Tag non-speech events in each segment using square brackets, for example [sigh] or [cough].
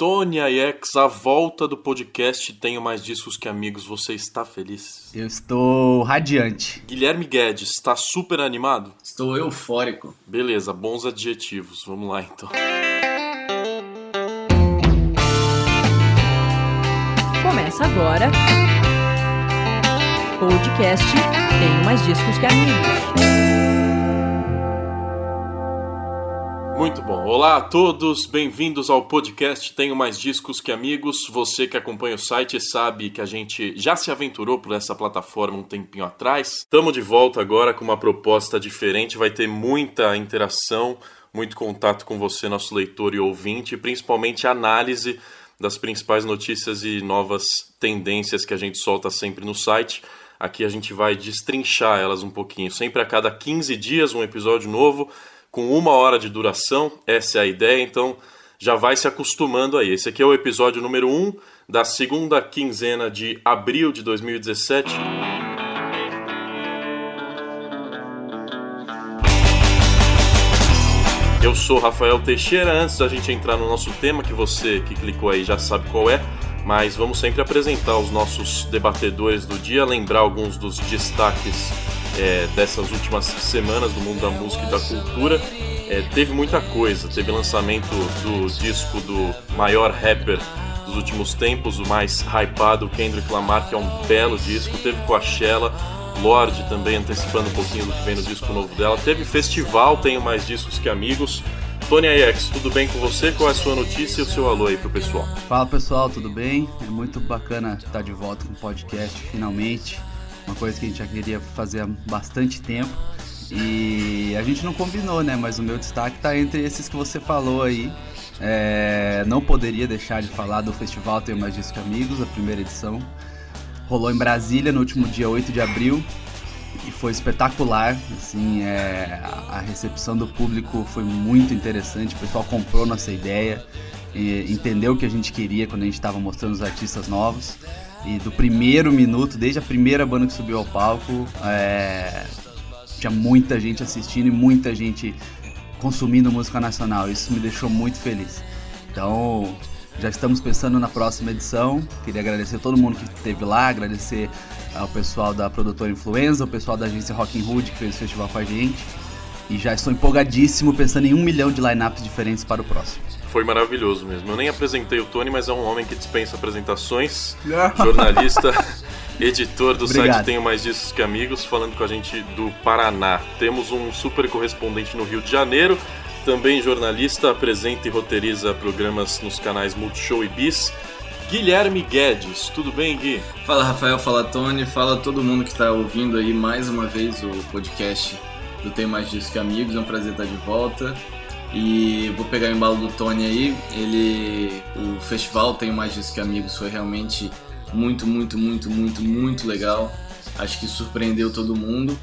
Tony Aiex, a volta do podcast Tenho Mais Discos Que Amigos. Você está feliz? Eu estou radiante. Guilherme Guedes, está super animado? Estou eufórico. Beleza, bons adjetivos. Vamos lá então. Começa agora. Podcast Tenho Mais Discos Que Amigos. Muito bom. Olá a todos, bem-vindos ao podcast Tenho Mais Discos Que Amigos. Você que acompanha o site sabe que a gente já se aventurou por essa plataforma um tempinho atrás. Estamos de volta agora com uma proposta diferente, vai ter muita interação, muito contato com você, nosso leitor e ouvinte, principalmente análise das principais notícias e novas tendências que a gente solta sempre no site. Aqui a gente vai destrinchar elas um pouquinho. Sempre a cada 15 dias um episódio novo com uma hora de duração, essa é a ideia, então já vai se acostumando aí. Esse aqui é o episódio número 1 um da segunda quinzena de abril de 2017. Eu sou Rafael Teixeira. Antes da gente entrar no nosso tema, que você que clicou aí já sabe qual é, mas vamos sempre apresentar os nossos debatedores do dia, lembrar alguns dos destaques é, dessas últimas semanas do mundo da música e da cultura. É, teve muita coisa, teve lançamento do disco do maior rapper dos últimos tempos, o mais hypado, Kendrick Lamar, que é um belo disco. Teve Coachella, Lorde também antecipando um pouquinho do que vem no disco novo dela. Teve festival, tenho mais discos que amigos. Tony AX, tudo bem com você? Qual é a sua notícia e o seu alô aí pro pessoal? Fala pessoal, tudo bem? É muito bacana estar de volta com o podcast finalmente uma coisa que a gente já queria fazer há bastante tempo. E a gente não combinou, né? Mas o meu destaque está entre esses que você falou aí. É, não poderia deixar de falar do Festival Tenho Mais Disco Amigos, a primeira edição. Rolou em Brasília no último dia 8 de abril e foi espetacular. Assim, é, a recepção do público foi muito interessante. O pessoal comprou nossa ideia, entendeu o que a gente queria quando a gente estava mostrando os artistas novos. E do primeiro minuto, desde a primeira banda que subiu ao palco, é... tinha muita gente assistindo e muita gente consumindo música nacional. Isso me deixou muito feliz. Então, já estamos pensando na próxima edição. Queria agradecer a todo mundo que esteve lá, agradecer ao pessoal da produtora Influenza, o pessoal da agência Rock Hood que fez o festival com a gente. E já estou empolgadíssimo pensando em um milhão de lineups diferentes para o próximo. Foi maravilhoso mesmo. Eu nem apresentei o Tony, mas é um homem que dispensa apresentações. [laughs] jornalista, editor do Obrigado. site Tenho Mais Discos Que Amigos, falando com a gente do Paraná. Temos um super correspondente no Rio de Janeiro, também jornalista, apresenta e roteiriza programas nos canais Multishow e Bis. Guilherme Guedes, tudo bem, Gui? Fala Rafael, fala Tony, fala todo mundo que está ouvindo aí mais uma vez o podcast do Tenho Mais Discos Que Amigos. É um prazer estar de volta. E vou pegar o embalo do Tony aí. Ele. O festival Tenho Mais Disso Que Amigos foi realmente muito, muito, muito, muito, muito legal. Acho que surpreendeu todo mundo.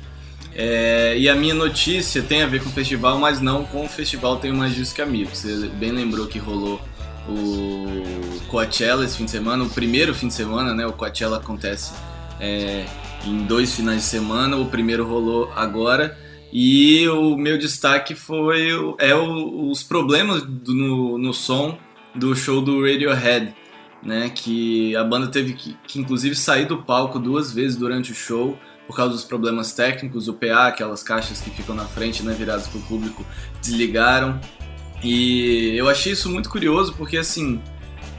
É, e a minha notícia tem a ver com o festival, mas não com o festival Tenho Mais Disso Que Amigos. Você bem lembrou que rolou o Coachella esse fim de semana, o primeiro fim de semana, né? O Coachella acontece é, em dois finais de semana. O primeiro rolou agora. E o meu destaque foi é o, os problemas do, no, no som do show do Radiohead, né? Que a banda teve que, que inclusive sair do palco duas vezes durante o show por causa dos problemas técnicos, o PA, aquelas caixas que ficam na frente, né, viradas para o público, desligaram. E eu achei isso muito curioso porque assim,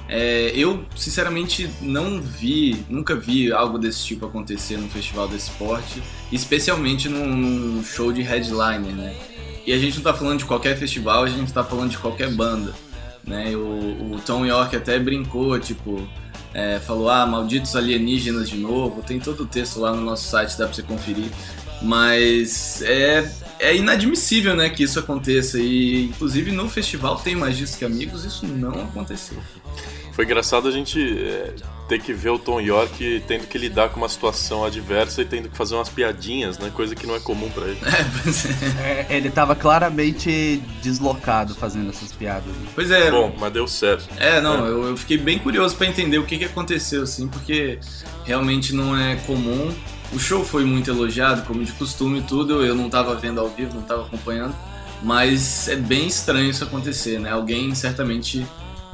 é, eu, sinceramente, não vi, nunca vi algo desse tipo acontecer num festival desse esporte, especialmente num, num, show de headliner, né? E a gente não tá falando de qualquer festival, a gente tá falando de qualquer banda, né? O, o Tom York até brincou, tipo, é, falou, ah, malditos alienígenas de novo, tem todo o texto lá no nosso site, dá pra você conferir. Mas é, é inadmissível, né, que isso aconteça. E, inclusive, no festival Tem Mais Disso Que Amigos, isso não aconteceu. Foi engraçado a gente é, ter que ver o Tom York tendo que lidar com uma situação adversa e tendo que fazer umas piadinhas, né? Coisa que não é comum para ele. [laughs] É, é, ele tava claramente deslocado fazendo essas piadas. Né? Pois é. Bom, mas deu certo. É, não, é. Eu, eu, fiquei bem curioso para entender o que, que aconteceu, assim, porque realmente não é comum. O show foi muito elogiado, como de costume e tudo. Eu não tava vendo ao vivo, não tava acompanhando. Mas é bem estranho isso acontecer, né? Alguém certamente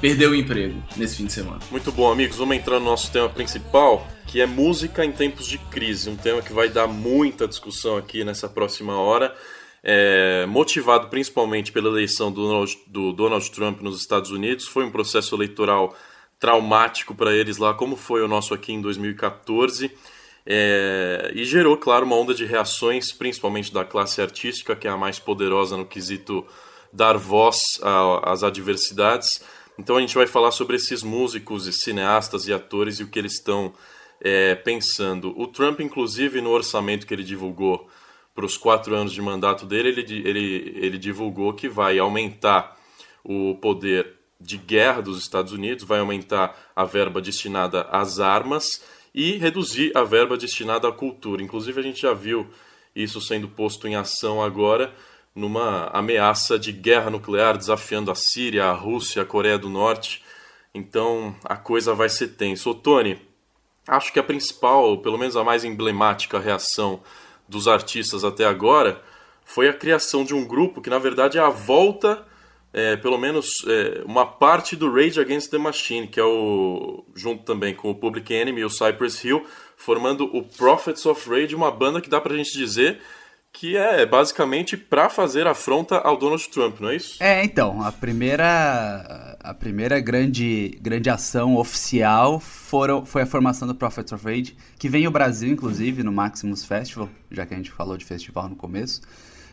perdeu o emprego nesse fim de semana. Muito bom, amigos. Vamos entrar no nosso tema principal, que é música em tempos de crise. Um tema que vai dar muita discussão aqui nessa próxima hora. É, motivado principalmente pela eleição do Donald, do Donald Trump nos Estados Unidos. Foi um processo eleitoral traumático para eles lá, como foi o nosso aqui em 2014. É, e gerou, claro, uma onda de reações, principalmente da classe artística, que é a mais poderosa no quesito dar voz às adversidades. Então a gente vai falar sobre esses músicos e cineastas e atores e o que eles estão é, pensando. O Trump, inclusive, no orçamento que ele divulgou para os quatro anos de mandato dele, ele, ele, ele divulgou que vai aumentar o poder de guerra dos Estados Unidos, vai aumentar a verba destinada às armas e reduzir a verba destinada à cultura. Inclusive, a gente já viu isso sendo posto em ação agora numa ameaça de guerra nuclear desafiando a Síria, a Rússia, a Coreia do Norte. Então a coisa vai ser tensa. Tony, acho que a principal, pelo menos a mais emblemática reação dos artistas até agora foi a criação de um grupo que na verdade é a volta é, pelo menos é, uma parte do Rage Against the Machine, que é o junto também com o Public Enemy e o Cypress Hill, formando o Prophets of Rage, uma banda que dá pra gente dizer que é basicamente para fazer afronta ao Donald Trump, não é isso? É, então, a primeira a primeira grande grande ação oficial foram, foi a formação do Prophets of Rage, que vem ao Brasil inclusive no Maximus Festival, já que a gente falou de festival no começo.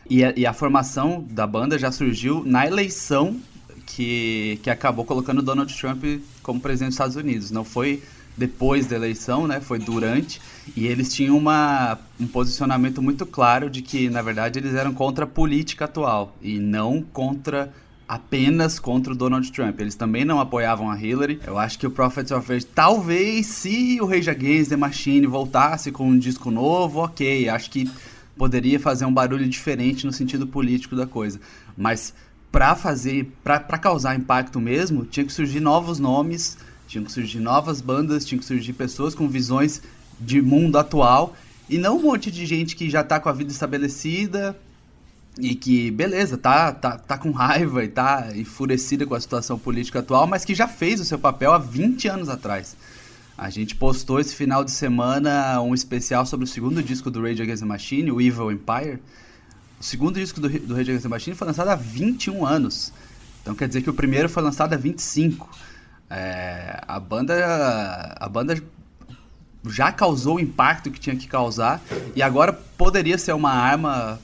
E a, e a formação da banda já surgiu na eleição que, que acabou colocando Donald Trump como presidente dos Estados Unidos. Não foi depois da eleição, né? Foi durante. E eles tinham uma, um posicionamento muito claro de que, na verdade, eles eram contra a política atual e não contra apenas contra o Donald Trump. Eles também não apoiavam a Hillary. Eu acho que o Prophets of Rage, talvez se o Rage Against the Machine voltasse com um disco novo, ok. Acho que poderia fazer um barulho diferente no sentido político da coisa. Mas para fazer, para causar impacto mesmo, tinha que surgir novos nomes, tinham que surgir novas bandas, tinham que surgir pessoas com visões de mundo atual e não um monte de gente que já tá com a vida estabelecida e que, beleza, tá, tá, tá com raiva e tá enfurecida com a situação política atual, mas que já fez o seu papel há 20 anos atrás. A gente postou esse final de semana um especial sobre o segundo disco do Rage Against the Machine, o Evil Empire. O segundo disco do, do Rage Against the Machine foi lançado há 21 anos. Então quer dizer que o primeiro foi lançado há 25. É, a banda a banda já causou o impacto que tinha que causar e agora poderia ser uma arma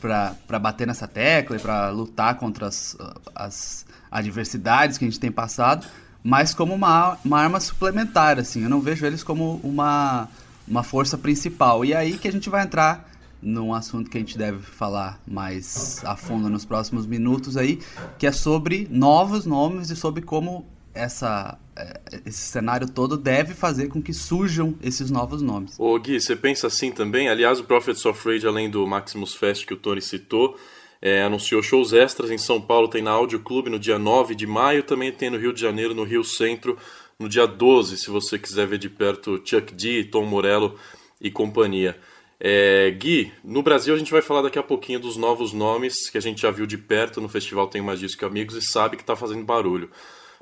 para bater nessa tecla e para lutar contra as, as adversidades que a gente tem passado, mas como uma, uma arma suplementar, assim. Eu não vejo eles como uma, uma força principal. E é aí que a gente vai entrar num assunto que a gente deve falar mais a fundo nos próximos minutos aí, que é sobre novos nomes e sobre como essa, é, esse cenário todo deve fazer com que surjam esses novos nomes. Ô Gui, você pensa assim também? Aliás, o Prophets of Rage, além do Maximus Fest que o Tony citou, é, anunciou shows extras em São Paulo, tem na Áudio Clube no dia 9 de maio, também tem no Rio de Janeiro, no Rio Centro, no dia 12, se você quiser ver de perto Chuck D, Tom Morello e companhia. É, Gui, no Brasil a gente vai falar daqui a pouquinho dos novos nomes que a gente já viu de perto no Festival Tem Mais Disco que Amigos e sabe que está fazendo barulho.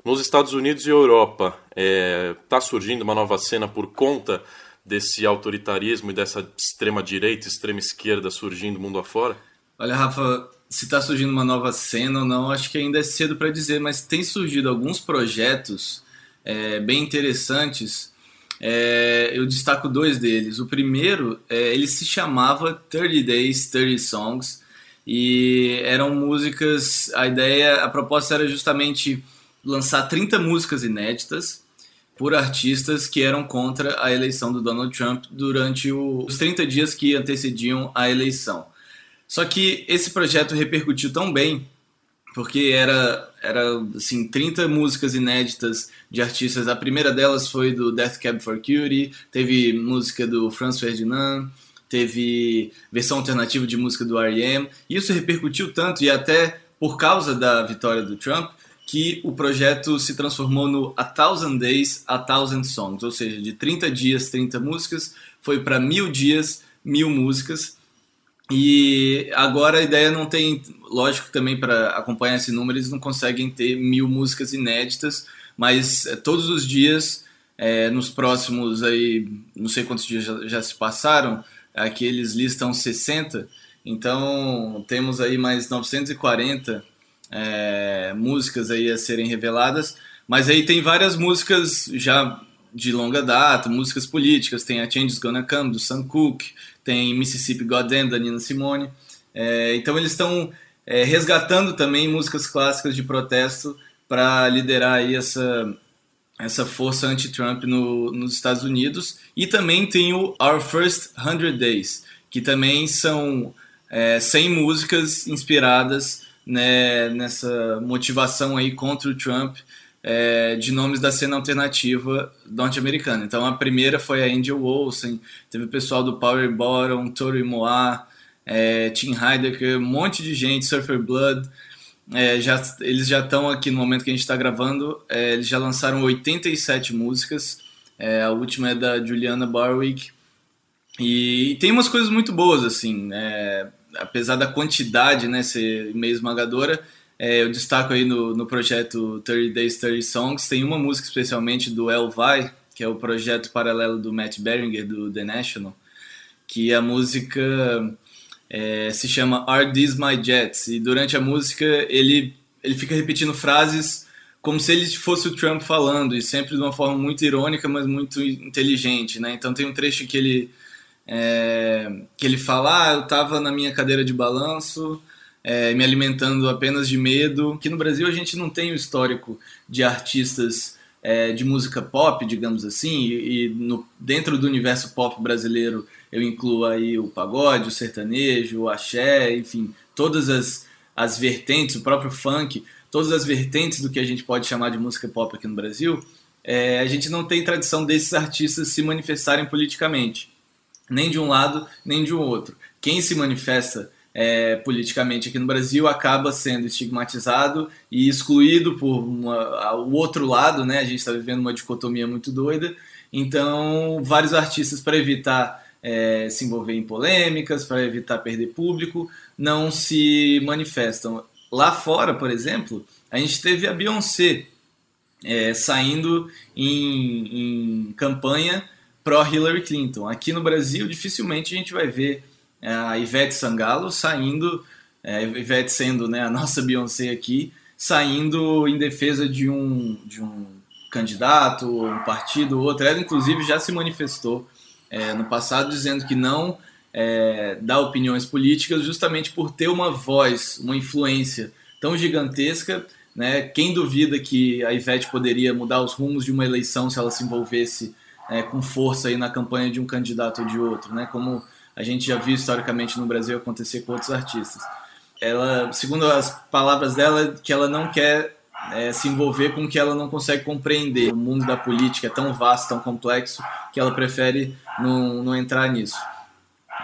Nos Estados Unidos e Europa, está é, tá surgindo uma nova cena por conta desse autoritarismo e dessa extrema-direita, extrema-esquerda surgindo mundo afora? Olha, Rafa, se está surgindo uma nova cena ou não, acho que ainda é cedo para dizer, mas tem surgido alguns projetos é, bem interessantes. É, eu destaco dois deles. O primeiro, é, ele se chamava 30 Days, 30 Songs, e eram músicas. A ideia, a proposta era justamente lançar 30 músicas inéditas por artistas que eram contra a eleição do Donald Trump durante os 30 dias que antecediam a eleição. Só que esse projeto repercutiu tão bem, porque era, era assim, 30 músicas inéditas de artistas. A primeira delas foi do Death Cab for Cutie, teve música do Franz Ferdinand, teve versão alternativa de música do R.E.M. E isso repercutiu tanto, e até por causa da vitória do Trump, que o projeto se transformou no A Thousand Days, A Thousand Songs, ou seja, de 30 dias, 30 músicas, foi para mil dias, mil músicas. E agora a ideia não tem, lógico também para acompanhar esse número eles não conseguem ter mil músicas inéditas, mas é, todos os dias, é, nos próximos aí, não sei quantos dias já, já se passaram, aqui eles listam 60, então temos aí mais 940 é, músicas aí a serem reveladas, mas aí tem várias músicas já de longa data, músicas políticas, tem a Changes Gonna Come, do Sam Cooke, tem Mississippi Goddamn, da Nina Simone. É, então eles estão é, resgatando também músicas clássicas de protesto para liderar aí essa, essa força anti-Trump no, nos Estados Unidos. E também tem o Our First 100 Days, que também são é, 100 músicas inspiradas né, nessa motivação aí contra o Trump é, de nomes da cena alternativa norte-americana. Então a primeira foi a Angel Olsen, teve o pessoal do Power Bottom, Tori Moa, é, Tim Heidecker, um monte de gente, Surfer Blood. É, já, eles já estão aqui no momento que a gente está gravando, é, eles já lançaram 87 músicas. É, a última é da Juliana Barwick. E, e tem umas coisas muito boas, assim, é, apesar da quantidade né, ser meio esmagadora é, eu destaco aí no, no projeto 30 Days, 30 Songs, tem uma música especialmente do El Vai, que é o projeto paralelo do Matt Beringer, do The National, que a música é, se chama Are These My Jets? E durante a música ele, ele fica repetindo frases como se ele fosse o Trump falando, e sempre de uma forma muito irônica, mas muito inteligente, né? Então tem um trecho que ele, é, que ele fala, ah, eu estava na minha cadeira de balanço é, me alimentando apenas de medo. Que no Brasil a gente não tem o histórico de artistas é, de música pop, digamos assim, e, e no, dentro do universo pop brasileiro eu incluo aí o pagode, o sertanejo, o axé, enfim, todas as, as vertentes, o próprio funk, todas as vertentes do que a gente pode chamar de música pop aqui no Brasil, é, a gente não tem tradição desses artistas se manifestarem politicamente, nem de um lado, nem de um outro. Quem se manifesta é, politicamente aqui no Brasil acaba sendo estigmatizado e excluído por uma, o outro lado, né? A gente está vivendo uma dicotomia muito doida. Então, vários artistas, para evitar é, se envolver em polêmicas, para evitar perder público, não se manifestam. Lá fora, por exemplo, a gente teve a Beyoncé é, saindo em, em campanha pró-Hillary Clinton. Aqui no Brasil, dificilmente a gente vai ver é, a Ivete Sangalo saindo, é, Ivete sendo né, a nossa Beyoncé aqui, saindo em defesa de um, de um candidato, um partido, outro. Ela, inclusive, já se manifestou é, no passado dizendo que não é, dá opiniões políticas justamente por ter uma voz, uma influência tão gigantesca. Né? Quem duvida que a Ivete poderia mudar os rumos de uma eleição se ela se envolvesse é, com força aí na campanha de um candidato ou de outro, né? como a gente já viu historicamente no Brasil acontecer com outros artistas. Ela, segundo as palavras dela, que ela não quer é, se envolver com o que ela não consegue compreender. O mundo da política é tão vasto, tão complexo, que ela prefere não, não entrar nisso.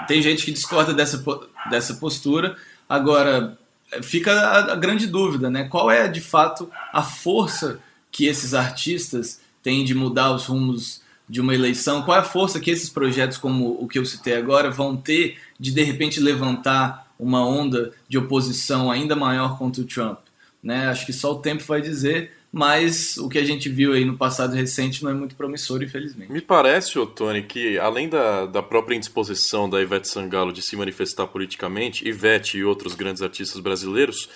Tem gente que discorda dessa, dessa postura. Agora, fica a, a grande dúvida, né? Qual é, de fato, a força que esses artistas têm de mudar os rumos de uma eleição, qual é a força que esses projetos como o que eu citei agora vão ter de de repente levantar uma onda de oposição ainda maior contra o Trump? Né? Acho que só o tempo vai dizer, mas o que a gente viu aí no passado recente não é muito promissor, infelizmente. Me parece, ô Tony, que além da, da própria indisposição da Ivete Sangalo de se manifestar politicamente, Ivete e outros grandes artistas brasileiros,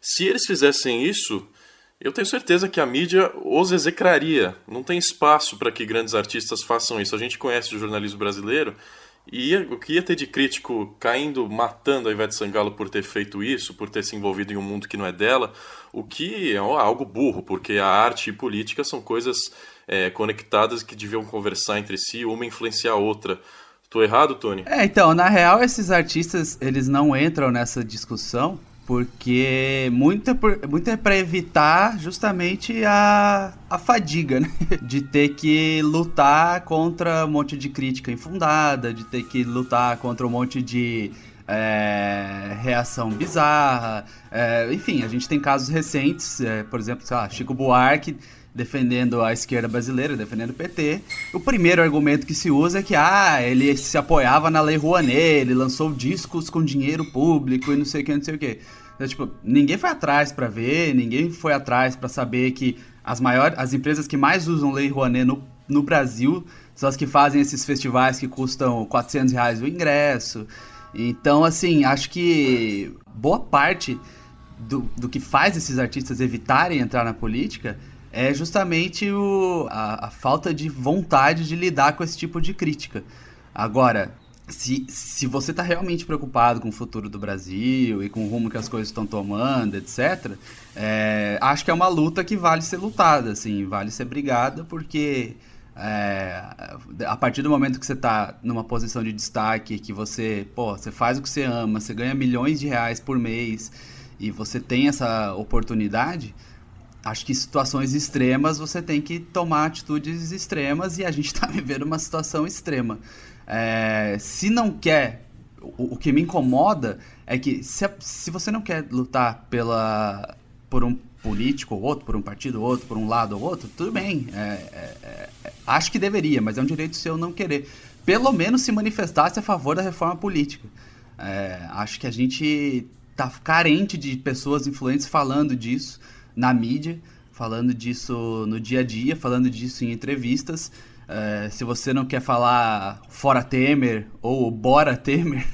se eles fizessem isso, eu tenho certeza que a mídia os execraria. Não tem espaço para que grandes artistas façam isso. A gente conhece o jornalismo brasileiro e o que ia ter de crítico caindo, matando a Ivete Sangalo por ter feito isso, por ter se envolvido em um mundo que não é dela, o que é algo burro, porque a arte e política são coisas é, conectadas que deviam conversar entre si, uma influenciar a outra. Tô errado, Tony? É, então, na real, esses artistas, eles não entram nessa discussão porque muito é, muito é para evitar justamente a, a fadiga, [laughs] né? De ter que lutar contra um monte de crítica infundada, de ter que lutar contra um monte de é, reação bizarra. É, enfim, a gente tem casos recentes, é, por exemplo, sei lá, Chico Buarque defendendo a esquerda brasileira, defendendo o PT. O primeiro argumento que se usa é que ah, ele se apoiava na Lei Rouanet, ele lançou discos com dinheiro público e não sei o que, não sei o que. Então, tipo, ninguém foi atrás para ver, ninguém foi atrás para saber que as maiores, as empresas que mais usam Lei Rouanet no, no Brasil são as que fazem esses festivais que custam 400 reais o ingresso. Então, assim, acho que boa parte do, do que faz esses artistas evitarem entrar na política é justamente o, a, a, falta de vontade de lidar com esse tipo de crítica. Agora, se, se você está realmente preocupado com o futuro do Brasil e com o rumo que as coisas estão tomando, etc., é, acho que é uma luta que vale ser lutada, assim, vale ser brigada, porque é, a partir do momento que você está numa posição de destaque, que você, pô, você faz o que você ama, você ganha milhões de reais por mês e você tem essa oportunidade, acho que em situações extremas você tem que tomar atitudes extremas e a gente está [laughs] vivendo uma situação extrema. É, se não quer, o, o, que me incomoda é que se, se você não quer lutar pela, por um político ou outro, por um partido ou outro, por um lado ou outro, tudo bem. É, é, é, acho que deveria, mas é um direito seu não querer. Pelo menos se manifestasse a favor da reforma política. É, acho que a gente tá carente de pessoas influentes falando disso na mídia, falando disso no dia a dia, falando disso em entrevistas. É, se você não quer falar fora Temer ou bora Temer,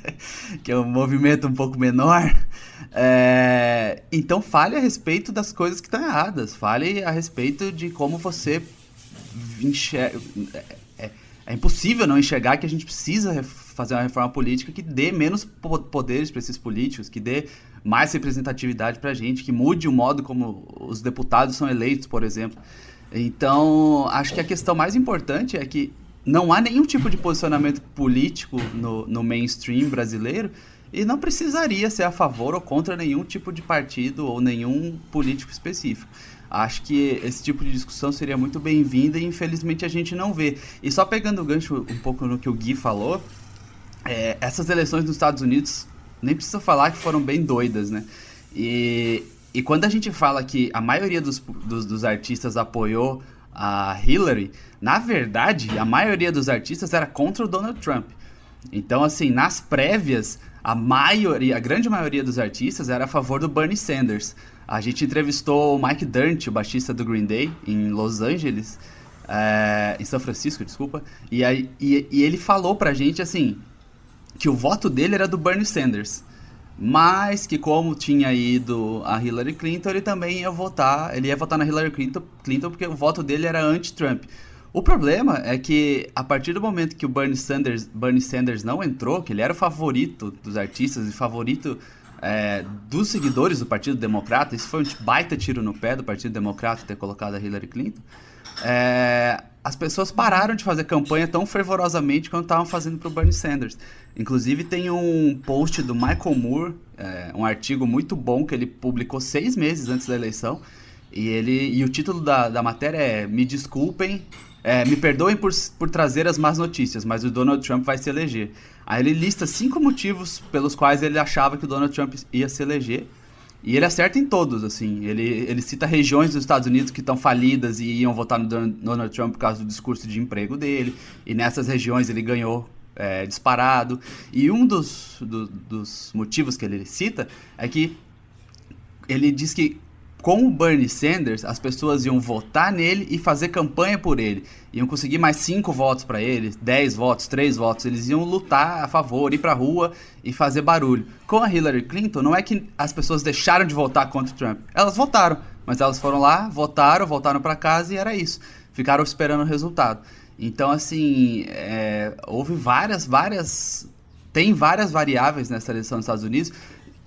[laughs] que é um movimento um pouco menor, é, então fale a respeito das coisas que estão erradas. Fale a respeito de como você enxerga. É, é, impossível não enxergar que a gente precisa fazer uma reforma política que dê menos poderes para esses políticos, que dê mais representatividade para a gente, que mude o modo como os deputados são eleitos, por exemplo. Então, acho que a questão mais importante é que não há nenhum tipo de posicionamento político no, no mainstream brasileiro e não precisaria ser a favor ou contra nenhum tipo de partido ou nenhum político específico. Acho que esse tipo de discussão seria muito bem-vinda e infelizmente a gente não vê. E só pegando o gancho um pouco no que o Gui falou, é, essas eleições nos Estados Unidos, nem precisa falar que foram bem doidas, né? E, e quando a gente fala que a maioria dos, dos, dos artistas apoiou a Hillary, na verdade, a maioria dos artistas era contra o Donald Trump. Então, assim, nas prévias, a maioria, a grande maioria dos artistas era a favor do Bernie Sanders. A gente entrevistou o Mike Durnt, o baixista do Green Day, em Los Angeles, é, em São Francisco, desculpa, e, aí, e, e ele falou pra gente, assim, que o voto dele era do Bernie Sanders, mas que como tinha ido a Hillary Clinton, ele também ia votar, ele ia votar na Hillary Clinton, Clinton porque o voto dele era anti-Trump. O problema é que a partir do momento que o Bernie Sanders, Bernie Sanders não entrou, que ele era o favorito dos artistas e favorito é, dos seguidores do Partido Democrata, isso foi um baita tiro no pé do Partido Democrata ter colocado a Hillary Clinton, é, as pessoas pararam de fazer campanha tão fervorosamente quanto estavam fazendo para o Bernie Sanders. Inclusive tem um post do Michael Moore, é, um artigo muito bom que ele publicou seis meses antes da eleição, e ele e o título da, da matéria é Me desculpem, é, me perdoem por, por trazer as más notícias, mas o Donald Trump vai se eleger. Aí ele lista cinco motivos pelos quais ele achava que o Donald Trump ia se eleger. E ele acerta em todos, assim. Ele, ele cita regiões dos Estados Unidos que estão falidas e iam votar no Donald Trump por causa do discurso de emprego dele. E nessas regiões ele ganhou é, disparado. E um dos, do, dos motivos que ele cita é que ele diz que com o Bernie Sanders, as pessoas iam votar nele e fazer campanha por ele. Iam conseguir mais cinco votos para ele, dez votos, três votos. Eles iam lutar a favor, ir pra rua e fazer barulho. Com a Hillary Clinton, não é que as pessoas deixaram de votar contra o Trump. Elas votaram, mas elas foram lá, votaram, voltaram para casa e era isso. Ficaram esperando o resultado. Então, assim, é, houve várias, várias. Tem várias variáveis nessa eleição dos Estados Unidos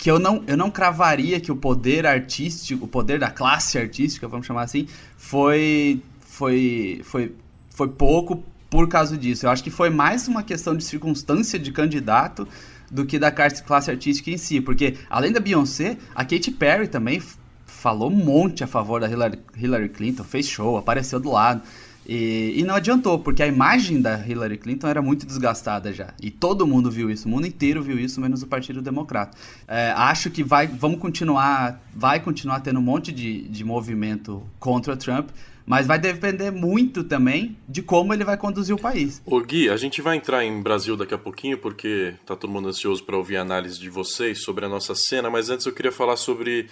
que eu não, eu não cravaria que o poder artístico, o poder da classe artística, vamos chamar assim, foi, foi, foi, foi pouco por causa disso. Eu acho que foi mais uma questão de circunstância de candidato do que da classe artística em si, porque além da Beyoncé, a Katy Perry também falou um monte a favor da Hillary, Hillary Clinton, fez show, apareceu do lado. E, e, não adiantou, porque a imagem da Hillary Clinton era muito desgastada já. E todo mundo viu isso, o mundo inteiro viu isso, menos o Partido Democrata. É, acho que vai, vamos continuar, vai continuar tendo um monte de, de movimento contra Trump, mas vai depender muito também de como ele vai conduzir o país. Ô Gui, a gente vai entrar em Brasil daqui a pouquinho, porque tá todo mundo ansioso para ouvir a análise de vocês sobre a nossa cena, mas antes eu queria falar sobre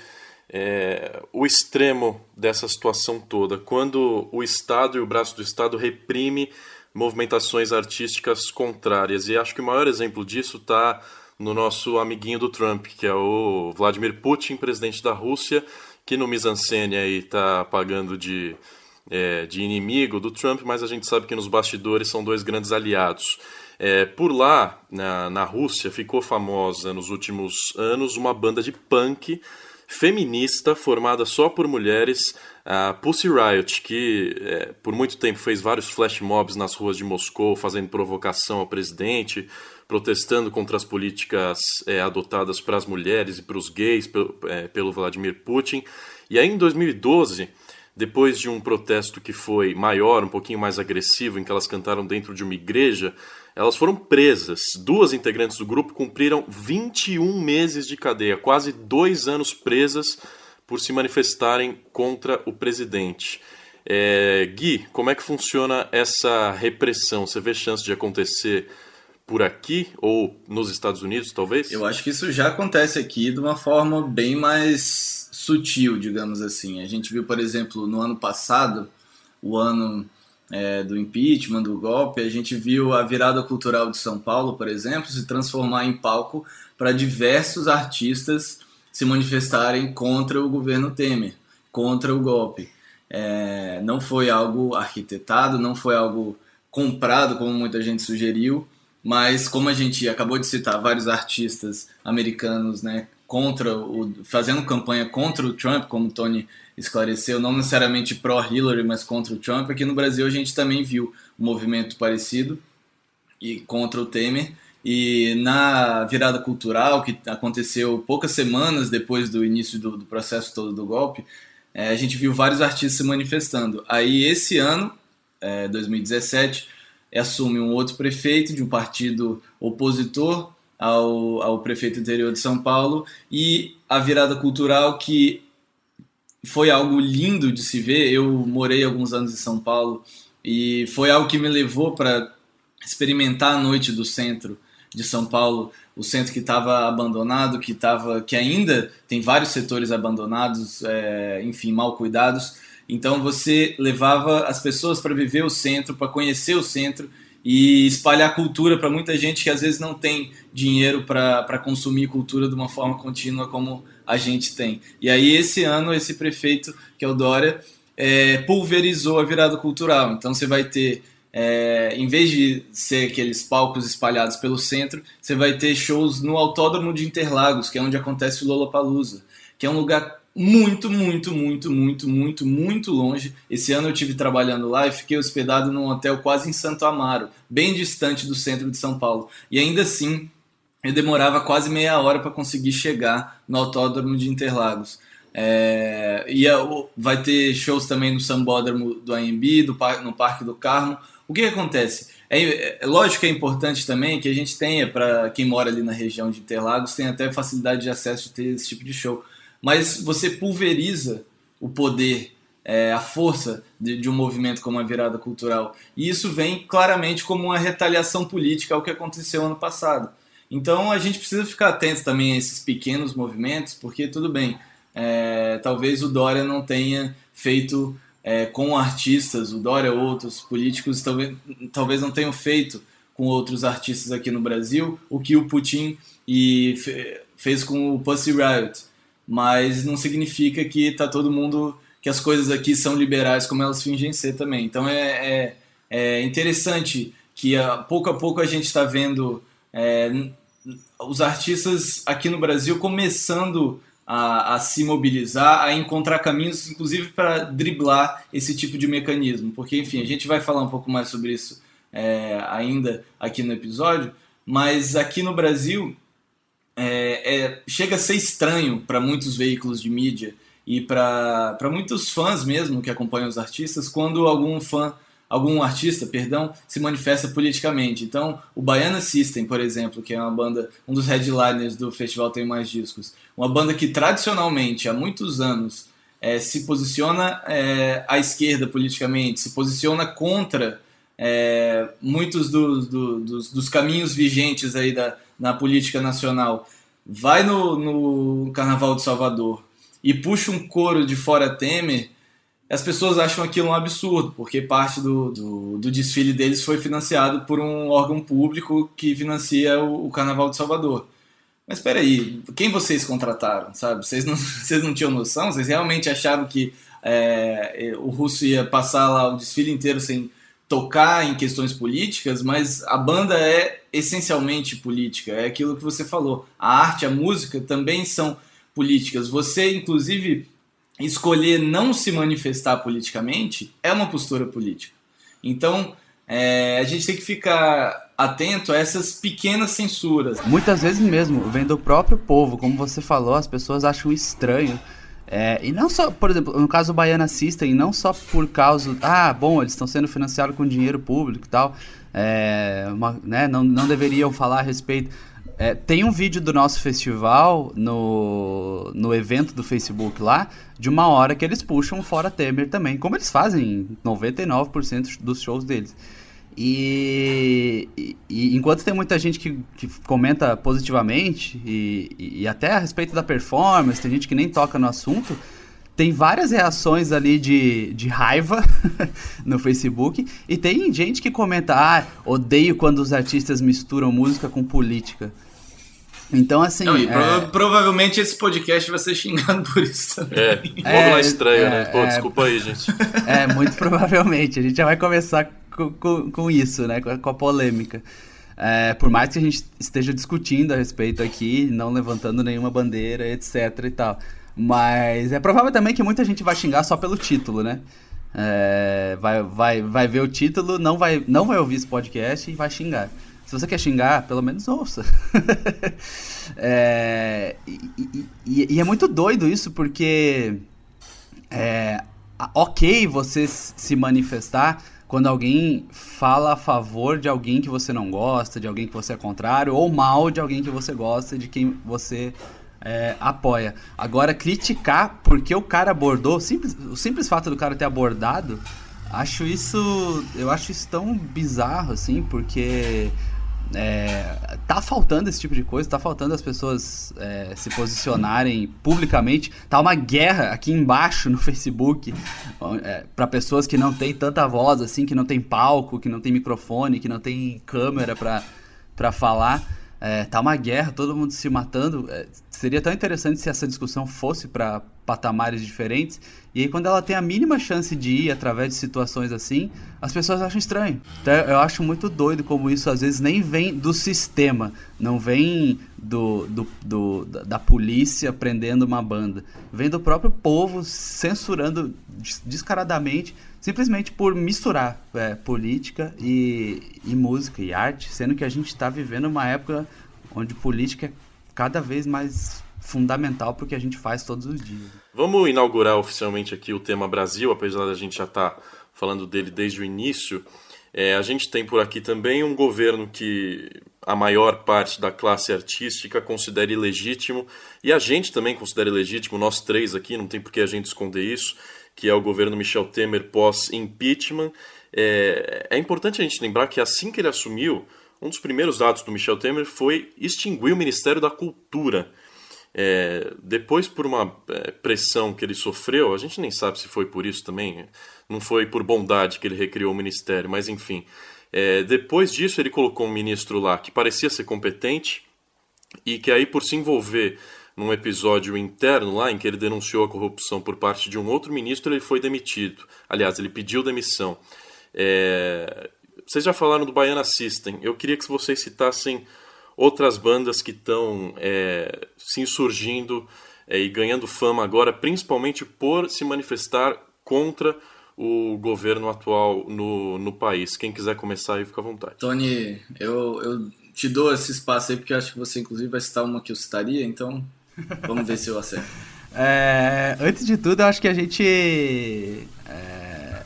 é, o extremo dessa situação toda, quando o Estado e o braço do Estado reprime movimentações artísticas contrárias. E acho que o maior exemplo disso está no nosso amiguinho do Trump, que é o Vladimir Putin, presidente da Rússia, que no mise-en-scène aí está pagando de, é, de inimigo do Trump, mas a gente sabe que nos bastidores são dois grandes aliados. É, por lá, na, na Rússia, ficou famosa nos últimos anos uma banda de punk feminista formada só por mulheres, a Pussy Riot, que é, por muito tempo fez vários flash mobs nas ruas de Moscou, fazendo provocação ao presidente, protestando contra as políticas é, adotadas para as mulheres e para os gays pelo, é, pelo Vladimir Putin. E aí em 2012 depois de um protesto que foi maior, um pouquinho mais agressivo, em que elas cantaram dentro de uma igreja, elas foram presas. Duas integrantes do grupo cumpriram 21 meses de cadeia, quase dois anos presas por se manifestarem contra o presidente. É, Gui, como é que funciona essa repressão? Você vê chance de acontecer por aqui ou nos Estados Unidos, talvez? Eu acho que isso já acontece aqui de uma forma bem mais sutil, digamos assim. A gente viu, por exemplo, no ano passado, o ano é, do impeachment, do golpe, a gente viu a virada cultural de São Paulo, por exemplo, se transformar em palco para diversos artistas se manifestarem contra o governo Temer, contra o golpe. É, não foi algo arquitetado, não foi algo comprado, como muita gente sugeriu, mas como a gente acabou de citar vários artistas americanos, né, contra o fazendo campanha contra o Trump, como o Tony esclareceu, não necessariamente pró Hillary, mas contra o Trump, aqui no Brasil a gente também viu um movimento parecido e contra o Temer. E na virada cultural, que aconteceu poucas semanas depois do início do, do processo todo do golpe, é, a gente viu vários artistas se manifestando. Aí esse ano, é, 2017, assume um outro prefeito de um partido opositor ao, ao prefeito anterior de São Paulo e a virada cultural que foi algo lindo de se ver. Eu morei alguns anos em São Paulo e foi algo que me levou para experimentar a noite do centro de São Paulo, o centro que estava abandonado, que tava, que ainda tem vários setores abandonados, é, enfim, mal cuidados. Então você levava as pessoas para viver o centro, para conhecer o centro e espalhar cultura para muita gente que às vezes não tem dinheiro para consumir cultura de uma forma contínua como a gente tem. E aí esse ano esse prefeito, que é o Dória, é, pulverizou a virada cultural. Então você vai ter, é, em vez de ser aqueles palcos espalhados pelo centro, você vai ter shows no Autódromo de Interlagos, que é onde acontece o Lollapalooza, que é um lugar muito, muito, muito, muito, muito, muito longe. Esse ano eu tive trabalhando lá e fiquei hospedado num hotel quase em Santo Amaro, bem distante do centro de São Paulo. E ainda assim, eu demorava quase meia hora para conseguir chegar no autódromo de Interlagos. É, e vai ter shows também no Sambódromo do AMB, do, no Parque do Carmo. O que, que acontece? É, é, lógico que é importante também que a gente tenha, para quem mora ali na região de Interlagos, tenha até facilidade de acesso de ter esse tipo de show mas você pulveriza o poder, é, a força de, de, um movimento como a virada cultural. E isso vem claramente como uma retaliação política ao que aconteceu ano passado. Então a gente precisa ficar atento também a esses pequenos movimentos, porque tudo bem, é, talvez o Dória não tenha feito é, com artistas, o Dória ou outros políticos talvez, talvez não tenham feito com outros artistas aqui no Brasil o que o Putin e fez com o Pussy Riot mas não significa que tá todo mundo que as coisas aqui são liberais como elas fingem ser também. Então é, é, é interessante que a, pouco a pouco a gente está vendo é, os artistas aqui no Brasil começando a, a, se mobilizar, a encontrar caminhos, inclusive para driblar esse tipo de mecanismo. Porque, enfim, a gente vai falar um pouco mais sobre isso é, ainda aqui no episódio, mas aqui no Brasil é, é, chega a ser estranho para muitos veículos de mídia e para muitos fãs mesmo que acompanham os artistas quando algum fã algum artista, perdão, se manifesta politicamente. Então, o Baiana System, por exemplo, que é uma banda, um dos headliners do festival Tem Mais Discos, uma banda que tradicionalmente, há muitos anos, é, se posiciona é, à esquerda politicamente, se posiciona contra é, muitos do, do, dos, dos, caminhos vigentes aí da, na política nacional, vai no, no Carnaval de Salvador e puxa um coro de fora Temer, as pessoas acham aquilo um absurdo, porque parte do, do, do, desfile deles foi financiado por um órgão público que financia o, o Carnaval de Salvador. Mas espera aí, quem vocês contrataram, sabe? Vocês não, [laughs] vocês não tinham noção? Vocês realmente acharam que é, o russo ia passar lá o desfile inteiro sem tocar em questões políticas? Mas a banda é essencialmente política, é aquilo que você falou. A arte, a música também são políticas. Você, inclusive, escolher não se manifestar politicamente é uma postura política. Então, é, a gente tem que ficar atento a essas pequenas censuras. Muitas vezes mesmo, vem do próprio povo, como você falou, as pessoas acham estranho. É, e não só, por exemplo, no caso do Baiana System, não só por causa, ah, bom, eles estão sendo financiados com dinheiro público e tal, é, uma, né, não, não deveriam falar a respeito. É, tem um vídeo do nosso festival no, no evento do Facebook lá, de uma hora que eles puxam fora Temer também, como eles fazem em 99% dos shows deles. E, e, enquanto tem muita gente que, que comenta positivamente e, e, até a respeito da performance, tem gente que nem toca no assunto, tem várias reações ali de, de raiva [laughs] no Facebook e tem gente que comenta: ah, odeio quando os artistas misturam música com política. Então, assim. Não, é... prova provavelmente esse podcast vai ser xingado por isso também. É, é logo é, estranho, né? Pô, é, desculpa aí, gente. É, muito provavelmente. A gente já vai começar com, com, com isso, né? Com a, com a polêmica. É, por mais que a gente esteja discutindo a respeito aqui, não levantando nenhuma bandeira, etc e tal. Mas é provável também que muita gente vai xingar só pelo título, né? É, vai, vai, vai ver o título, não vai, não vai ouvir esse podcast e vai xingar. Se você quer xingar, pelo menos ouça. [laughs] é, e, e, e, é muito doido isso, porque é ok você se manifestar quando alguém fala a favor de alguém que você não gosta, de alguém que você é contrário, ou mal de alguém que você gosta, de quem você é, apoia. Agora, criticar porque o cara abordou, simples, o simples fato do cara ter abordado, acho isso. Eu acho isso tão bizarro, assim, porque é, tá faltando esse tipo de coisa, tá faltando as pessoas é, se posicionarem publicamente. Tá uma guerra aqui embaixo no [laughs] Facebook é, para pessoas que não têm tanta voz assim, que não tem palco, que não tem microfone, que não tem câmera para falar. É, tá uma guerra, todo mundo se matando. É, seria tão interessante se essa discussão fosse para patamares diferentes. E aí, quando ela tem a mínima chance de ir através de situações assim, as pessoas acham estranho. Então, eu acho muito doido como isso às vezes nem vem do sistema, não vem do, do, do da polícia prendendo uma banda. Vem do próprio povo censurando descaradamente simplesmente por misturar é, política e, e música e arte, sendo que a gente está vivendo uma época onde política é cada vez mais fundamental para o que a gente faz todos os dias. Vamos inaugurar oficialmente aqui o tema Brasil, apesar da gente já estar tá falando dele desde o início. É, a gente tem por aqui também um governo que a maior parte da classe artística considera ilegítimo, e a gente também considera ilegítimo, nós três aqui, não tem por que a gente esconder isso que é o governo Michel Temer pós-impeachment. É, é importante a gente lembrar que assim que ele assumiu, um dos primeiros atos do Michel Temer foi extinguir o Ministério da Cultura. É, depois, por uma é, pressão que ele sofreu, a gente nem sabe se foi por isso também, não foi por bondade que ele recriou o ministério, mas enfim. É, depois disso, ele colocou um ministro lá que parecia ser competente e que aí, por se envolver num episódio interno lá em que ele denunciou a corrupção por parte de um outro ministro, ele foi demitido. Aliás, ele pediu demissão. É... Vocês já falaram do Baiana System. Eu queria que vocês citassem outras bandas que estão é, se insurgindo é, e ganhando fama agora, principalmente por se manifestar contra o governo atual no, no país. Quem quiser começar aí, fica à vontade. Tony, eu, eu te dou esse espaço aí porque acho que você, inclusive, vai citar uma que eu citaria, então Vamos ver se eu acerto. [laughs] É, antes de tudo, eu acho que a gente. É,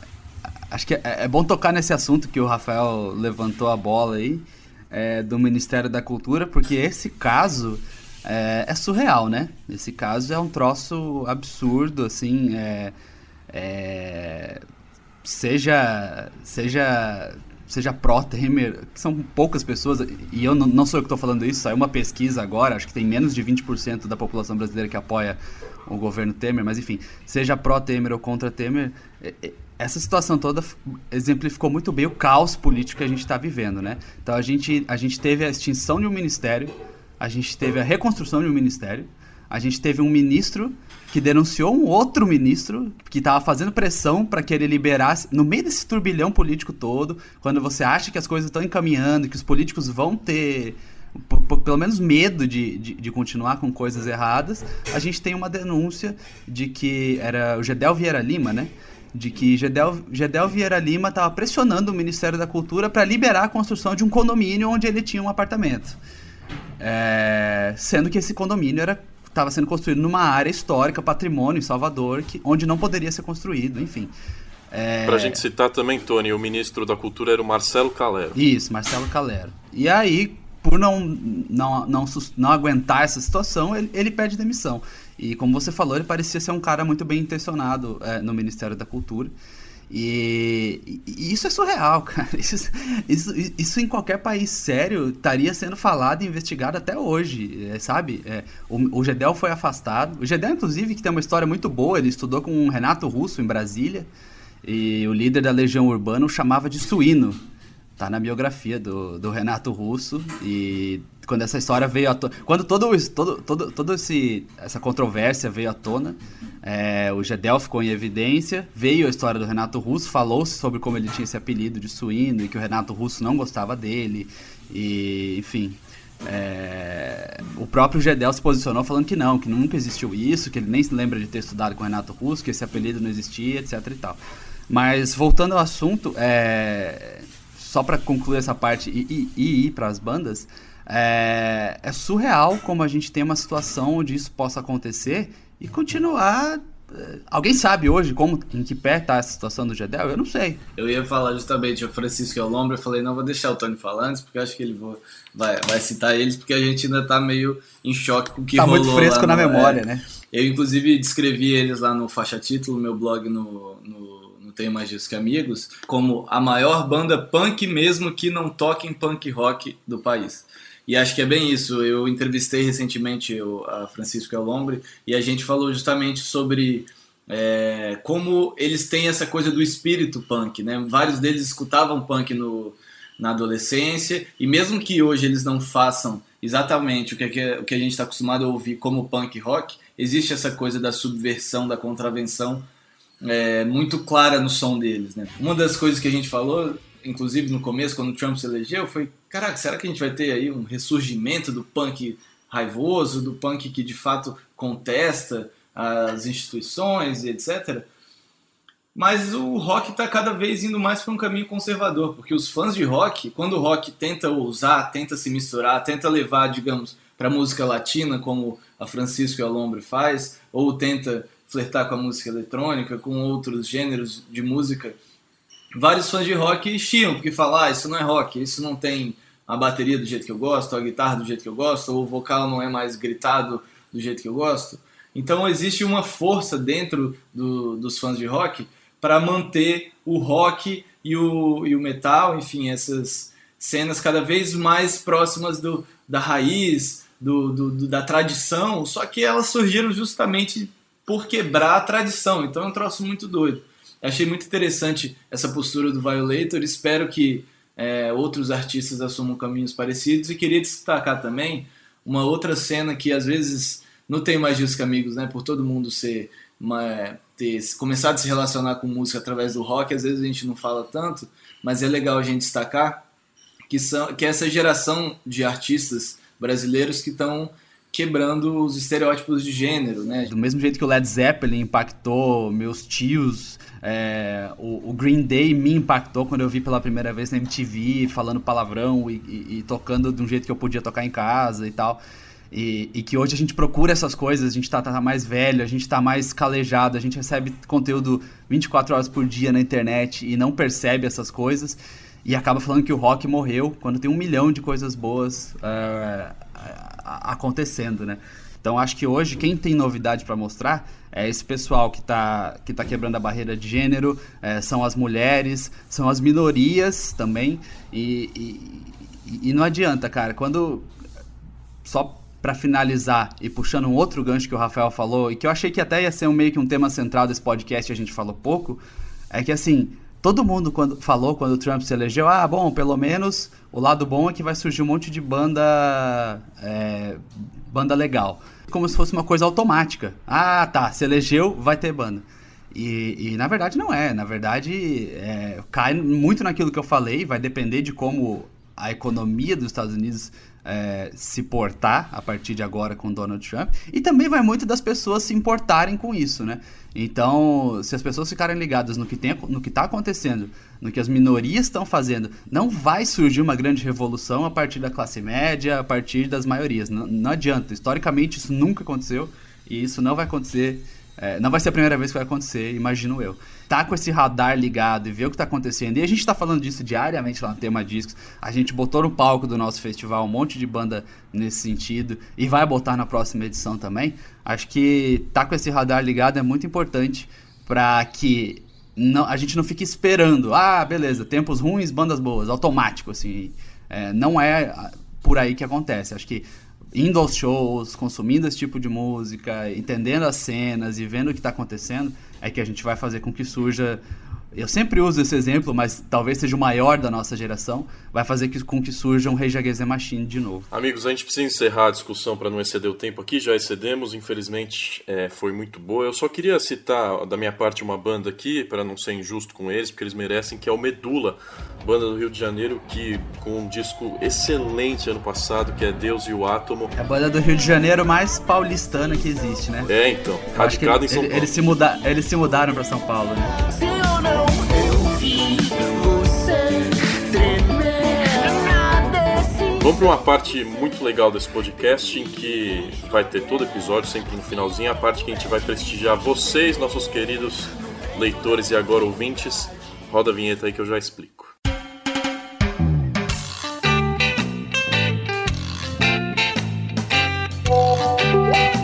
acho que é, é, bom tocar nesse assunto que o Rafael levantou a bola aí, é, do Ministério da Cultura, porque esse caso é, é, surreal, né? Esse caso é um troço absurdo, assim, é, é seja, seja, seja pró-Temer, que são poucas pessoas, e eu não, não sou eu que estou falando isso, saiu uma pesquisa agora, acho que tem menos de 20% da população brasileira que apoia o governo Temer, mas enfim, seja pró-Temer ou contra Temer, essa situação toda exemplificou muito bem o caos político que a gente está vivendo, né? Então a gente, a gente teve a extinção de um ministério, a gente teve a reconstrução de um ministério, a gente teve um ministro que denunciou um outro ministro que estava fazendo pressão para que ele liberasse, no meio desse turbilhão político todo, quando você acha que as coisas estão encaminhando, que os políticos vão ter pelo menos medo de, de, de, continuar com coisas erradas, a gente tem uma denúncia de que era o Gedel Vieira Lima, né? De que Gedel, Gedel Vieira Lima estava pressionando o Ministério da Cultura para liberar a construção de um condomínio onde ele tinha um apartamento. É, sendo que esse condomínio era estava sendo construído numa área histórica, patrimônio em Salvador, que, onde não poderia ser construído, enfim. É... Pra gente citar também, Tony, o ministro da Cultura era o Marcelo Calero. Isso, Marcelo Calero. E aí, por não, não, não, não aguentar essa situação, ele, ele pede demissão. E como você falou, ele parecia ser um cara muito bem intencionado é, no Ministério da Cultura. E, e, isso é surreal, [laughs] cara. Isso, isso, isso em qualquer país sério estaria sendo falado e investigado até hoje, é, sabe? É, o, o Gedel foi afastado. O Gedel, inclusive, que tem uma história muito boa, ele estudou com o Renato Russo em Brasília. E o líder da Legião Urbana o chamava de suíno. Tá na biografia do, do Renato Russo. E quando essa história veio à tona. Quando todo, todo, todo, todo esse, essa controvérsia veio à tona, é, o Gedel ficou em evidência, veio a história do Renato Russo, falou-se sobre como ele tinha esse apelido de suíno e que o Renato Russo não gostava dele. E, enfim. É, o próprio Gedel se posicionou falando que não, que nunca existiu isso, que ele nem se lembra de ter estudado com o Renato Russo, que esse apelido não existia, etc e tal. Mas voltando ao assunto, é, só para concluir essa parte e, e, e ir para as bandas, é, é, surreal como a gente tem uma situação onde isso possa acontecer e continuar. É, alguém sabe hoje como, em que pé está a situação do Gedel? Eu não sei. Eu ia falar justamente o Francisco Alombre, eu falei, não, vou deixar o Tony falar antes, porque acho que ele vou, vai, vai citar eles, porque a gente ainda está meio em choque com o que tá rolou. Tá muito fresco na memória, é, né? Eu, inclusive, descrevi eles lá no Faixa Título, meu blog no, no tenho mais disso que amigos, como a maior banda punk mesmo que não toque em punk rock do país. E acho que é bem isso. Eu entrevistei recentemente o, a Francisco Elombre e a gente falou justamente sobre é, como eles têm essa coisa do espírito punk. Né? Vários deles escutavam punk no, na adolescência e mesmo que hoje eles não façam exatamente o que, é, o que a gente está acostumado a ouvir como punk rock, existe essa coisa da subversão, da contravenção é, muito clara no som deles. Né? Uma das coisas que a gente falou, inclusive no começo, quando o Trump se elegeu, foi: caraca, será que a gente vai ter aí um ressurgimento do punk raivoso, do punk que de fato contesta as instituições e etc. Mas o rock está cada vez indo mais para um caminho conservador, porque os fãs de rock, quando o rock tenta ousar, tenta se misturar, tenta levar, digamos, para música latina, como a Francisco Alombre faz, ou tenta flertar com a música eletrônica, com outros gêneros de música, vários fãs de rock chiam, porque falam, ah, isso não é rock, isso não tem a bateria do jeito que eu gosto, a guitarra do jeito que eu gosto, ou o vocal não é mais gritado do jeito que eu gosto. Então existe uma força dentro do, dos fãs de rock para manter o rock e o, e o metal, enfim, essas cenas cada vez mais próximas do, da raiz, do, do, da tradição, só que elas surgiram justamente por quebrar a tradição. Então é um troço muito doido. Achei muito interessante essa postura do Violator. Espero que é, outros artistas assumam caminhos parecidos. E queria destacar também uma outra cena que às vezes não tem mais disso que amigos, né? Por todo mundo ser uma, ter começado a se relacionar com música através do rock, às vezes a gente não fala tanto, mas é legal a gente destacar que são que é essa geração de artistas brasileiros que estão quebrando os estereótipos de gênero, né? Do mesmo jeito que o Led Zeppelin impactou meus tios, é, o, o, Green Day me impactou quando eu vi pela primeira vez na MTV, falando palavrão e, e, e, tocando de um jeito que eu podia tocar em casa e tal. E, e, que hoje a gente procura essas coisas, a gente tá, tá, mais velho, a gente tá mais calejado, a gente recebe conteúdo 24 horas por dia na internet e não percebe essas coisas e acaba falando que o rock morreu quando tem um milhão de coisas boas uh, acontecendo, né? Então acho que hoje quem tem novidade para mostrar é esse pessoal que está que tá quebrando a barreira de gênero, é, são as mulheres, são as minorias também. E, e, e não adianta, cara, quando. Só para finalizar e puxando um outro gancho que o Rafael falou, e que eu achei que até ia ser um, meio que um tema central desse podcast e a gente falou pouco, é que assim, todo mundo quando falou quando o Trump se elegeu, ah, bom, pelo menos o lado bom é que vai surgir um monte de banda é, banda legal. Como se fosse uma coisa automática. Ah, tá, se elegeu, vai ter banda. E, e na verdade não é. Na verdade, é, cai muito naquilo que eu falei, vai depender de como a economia dos Estados Unidos é, se portar a partir de agora com Donald Trump. E também vai muito das pessoas se importarem com isso, né? Então, se as pessoas ficarem ligadas no que está acontecendo, no que as minorias estão fazendo, não vai surgir uma grande revolução a partir da classe média, a partir das maiorias. Não, não adianta. Historicamente, isso nunca aconteceu e isso não vai acontecer. É, não vai ser a primeira vez que vai acontecer, imagino eu tá com esse radar ligado e ver o que tá acontecendo. E a gente tá falando disso diariamente lá no Tema Discos. A gente botou no palco do nosso festival um monte de banda nesse sentido e vai botar na próxima edição também. Acho que tá com esse radar ligado é muito importante para que não, a gente não fique esperando. Ah, beleza, tempos ruins, bandas boas, automático, assim. É, não é por aí que acontece. Acho que indo aos shows, consumindo esse tipo de música, entendendo as cenas e vendo o que está acontecendo, é que a gente vai fazer com que surja. Eu sempre uso esse exemplo, mas talvez seja o maior da nossa geração. Vai fazer que, com que surja um the Machine de novo. Amigos, a gente precisa encerrar a discussão para não exceder o tempo aqui. Já excedemos, infelizmente é, foi muito boa. Eu só queria citar da minha parte uma banda aqui, para não ser injusto com eles, porque eles merecem, que é o Medula, banda do Rio de Janeiro, que com um disco excelente ano passado, que é Deus e o Átomo. É a banda do Rio de Janeiro mais paulistana que existe, né? É, então. Radicada em São ele, Paulo. Eles se, muda, eles se mudaram para São Paulo, né? Vamos para uma parte muito legal desse podcast em que vai ter todo episódio, sempre no finalzinho, a parte que a gente vai prestigiar vocês, nossos queridos leitores e agora ouvintes. Roda a vinheta aí que eu já explico.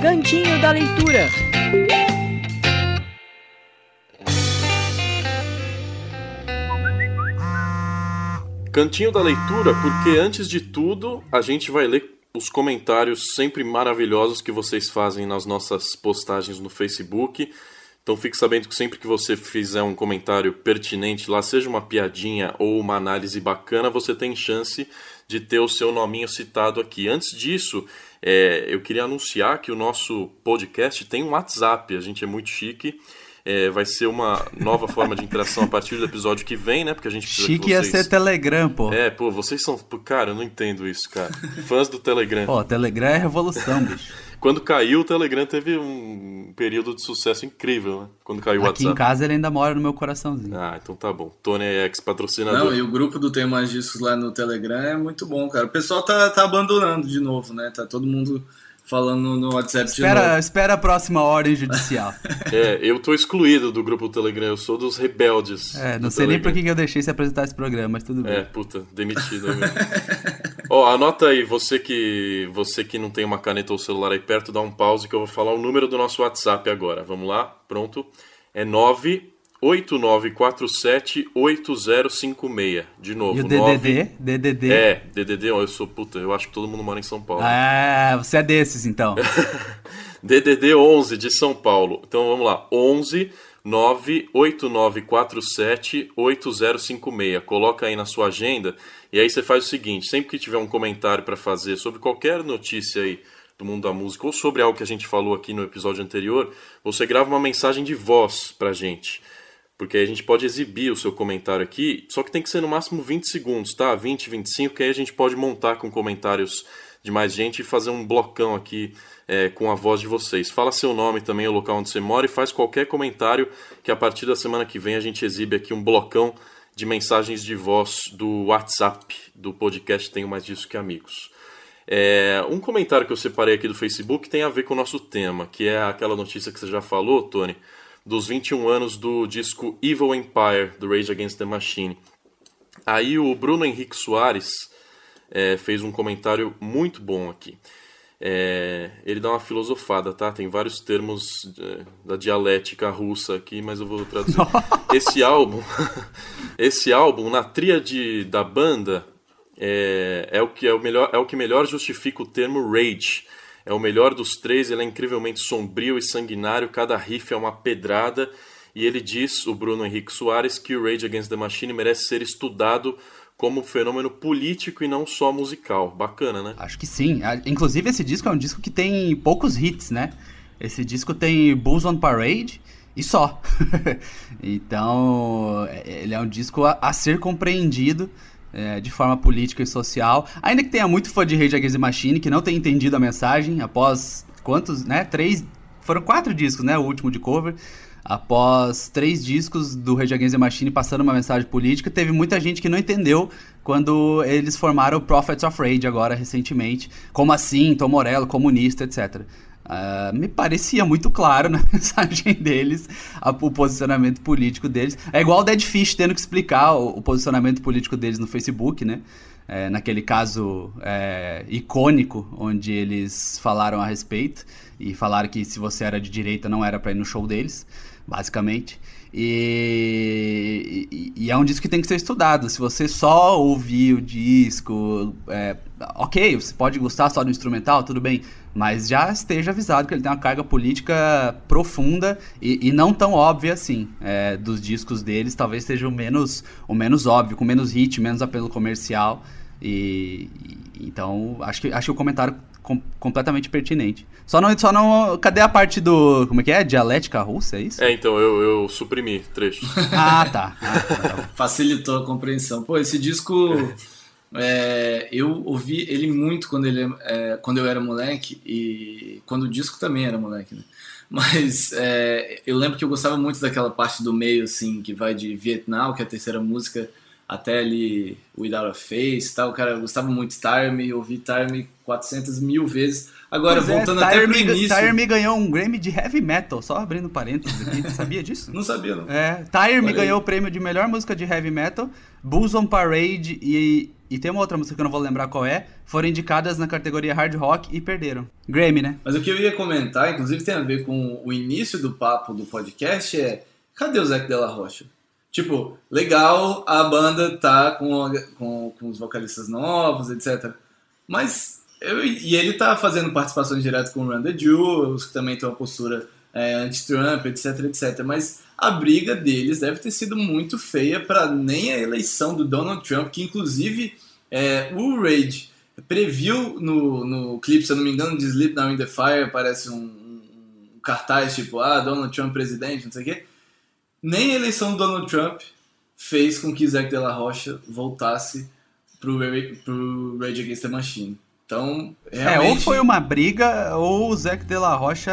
Cantinho da Leitura. Cantinho da leitura, porque antes de tudo a gente vai ler os comentários sempre maravilhosos que vocês fazem nas nossas postagens no Facebook. Então fique sabendo que sempre que você fizer um comentário pertinente lá, seja uma piadinha ou uma análise bacana, você tem chance de ter o seu nominho citado aqui. Antes disso, é, eu queria anunciar que o nosso podcast tem um WhatsApp. A gente é muito chique é, vai ser uma nova forma de interação a partir do episódio que vem, né? Porque a gente precisa Chique que vocês... ia ser Telegram, pô. É, pô, vocês são. Cara, eu não entendo isso, cara. Fãs do Telegram. Pô, Telegram é revolução, bicho. Quando caiu, o Telegram teve um período de sucesso incrível, né? Quando caiu o WhatsApp. Aqui em casa ele ainda mora no meu coraçãozinho. Ah, então tá bom. Tony é ex-patrocinador. Não, e o grupo do Tem Mais Discos lá no Telegram é muito bom, cara. O pessoal tá, tá abandonando de novo, né? Tá todo mundo falando no WhatsApp espera, Espera a próxima ordem judicial. [laughs] é, eu tô excluído do grupo do Telegram, eu sou dos rebeldes. É, não sei Telegram. nem por que eu deixei você apresentar esse programa, mas tudo bem. É, puta, demitido. Ó, oh, anota aí, você que você que não tem uma caneta ou celular aí perto, dá um pause que eu vou falar o número do nosso WhatsApp agora. Vamos lá? Pronto? É 9 8947-8056. De novo. E o DDD? 9... DDD? É, DDD, eu sou puta, eu acho que todo mundo mora em São Paulo. Ah, você é desses então. [laughs] DDD 11 de São Paulo. Então vamos lá. 11 98947 8056. Coloca aí na sua agenda e aí você faz o seguinte: sempre que tiver um comentário para fazer sobre qualquer notícia aí do mundo da música ou sobre algo que a gente falou aqui no episódio anterior, você grava uma mensagem de voz pra gente porque aí a gente pode exibir o seu comentário aqui, só que tem que ser no máximo 20 segundos, tá? 20, 25, que aí a gente pode montar com comentários de mais gente e fazer um blocão aqui é, com a voz de vocês. Fala seu nome também, o local onde você mora e faz qualquer comentário que a partir da semana que vem a gente exibe aqui um blocão de mensagens de voz do WhatsApp do podcast Tenho Mais Disso Que Amigos. É, um comentário que eu separei aqui do Facebook tem a ver com o nosso tema, que é aquela notícia que você já falou, Tony, dos 21 anos do disco Evil Empire, do Rage Against the Machine. Aí o Bruno Henrique Soares é, fez um comentário muito bom aqui. É, ele dá uma filosofada, tá? Tem vários termos é, da dialética russa aqui, mas eu vou traduzir. [laughs] esse álbum, [laughs] esse álbum na tríade da banda é, é, o que é o melhor, é o que melhor justifica o termo rage. É o melhor dos três, ele é incrivelmente sombrio e sanguinário, cada riff é uma pedrada. E ele diz, o Bruno Henrique Soares, que o Rage Against the Machine merece ser estudado como fenômeno político e não só musical. Bacana, né? Acho que sim. Inclusive, esse disco é um disco que tem poucos hits, né? Esse disco tem Bulls on Parade e só. [laughs] então, é, ele é um disco a, a ser compreendido é, de forma política e social. Ainda que tenha muito fã de Rage Against the Machine que não tenha entendido a mensagem após quantos, né? Três. Foram quatro discos, né? O último de cover. Após três discos do Rage Against the Machine passando uma mensagem política, teve muita gente que não entendeu quando eles formaram o Prophets of Rage agora recentemente. Como assim? Tom Morello, comunista, etc. Uh, me parecia muito claro na [laughs] mensagem deles a, o posicionamento político deles. É igual o Dead Fish tendo que explicar o, o posicionamento político deles no Facebook, né? É, naquele caso é, icônico onde eles falaram a respeito e falaram que se você era de direita não era para ir no show deles, basicamente. E, e, e, é um disco que tem que ser estudado. Se você só ouvir o disco, é, ok, você pode gostar só do instrumental, tudo bem, mas já esteja avisado que ele tem uma carga política profunda e, e não tão óbvia assim. É, dos discos deles, talvez seja o menos, o menos óbvio, com menos hit, menos apelo comercial. E, então, acho que, acho que o comentário com, completamente pertinente. Só não, só não. Cadê a parte do. Como é que é? Dialética russa, é isso? É, então, eu, eu suprimi trechos. [laughs] ah, tá. Ah, tá, tá Facilitou a compreensão. Pô, esse disco. É, eu ouvi ele muito quando, ele, é, quando eu era moleque e quando o disco também era moleque, né? Mas é, eu lembro que eu gostava muito daquela parte do meio, assim, que vai de Vietnã, que é a terceira música, até ali Without a Face tal. Cara, eu gostava muito de Tire Me, ouvi Tire Me 400 mil vezes. Agora, pois é, voltando é, até pro início... Tire Me ganhou um Grammy de Heavy Metal, só abrindo parênteses aqui. sabia disso? não sabia, não. É, Tire ganhou o prêmio de melhor música de Heavy Metal, Bulls on Parade e, e tem uma outra música que eu não vou lembrar qual é, foram indicadas na categoria Hard Rock e perderam. Grammy, né? Mas o que eu ia comentar, inclusive tem a ver com o início do papo do podcast, é... Cadê o Zac Della Rocha? Tipo, legal, a banda tá com, com, com os vocalistas novos, etc. Mas, eu, e ele tá fazendo participações diretas com o Run Jewels, que também tem uma postura é, anti-Trump, etc, etc. Mas a briga deles deve ter sido muito feia para nem a eleição do Donald Trump, que inclusive é, o Rage previu no, no clipe, se eu não me engano, de Sleep Now in the Fire, parece um, um cartaz tipo, ah, Donald Trump presidente, não sei o quê nem a eleição do Donald Trump fez com que Zac Della Rocha voltasse pro, pro Rage Against the Machine. Então, realmente... É, ou foi uma briga, ou o Zac Della Rocha...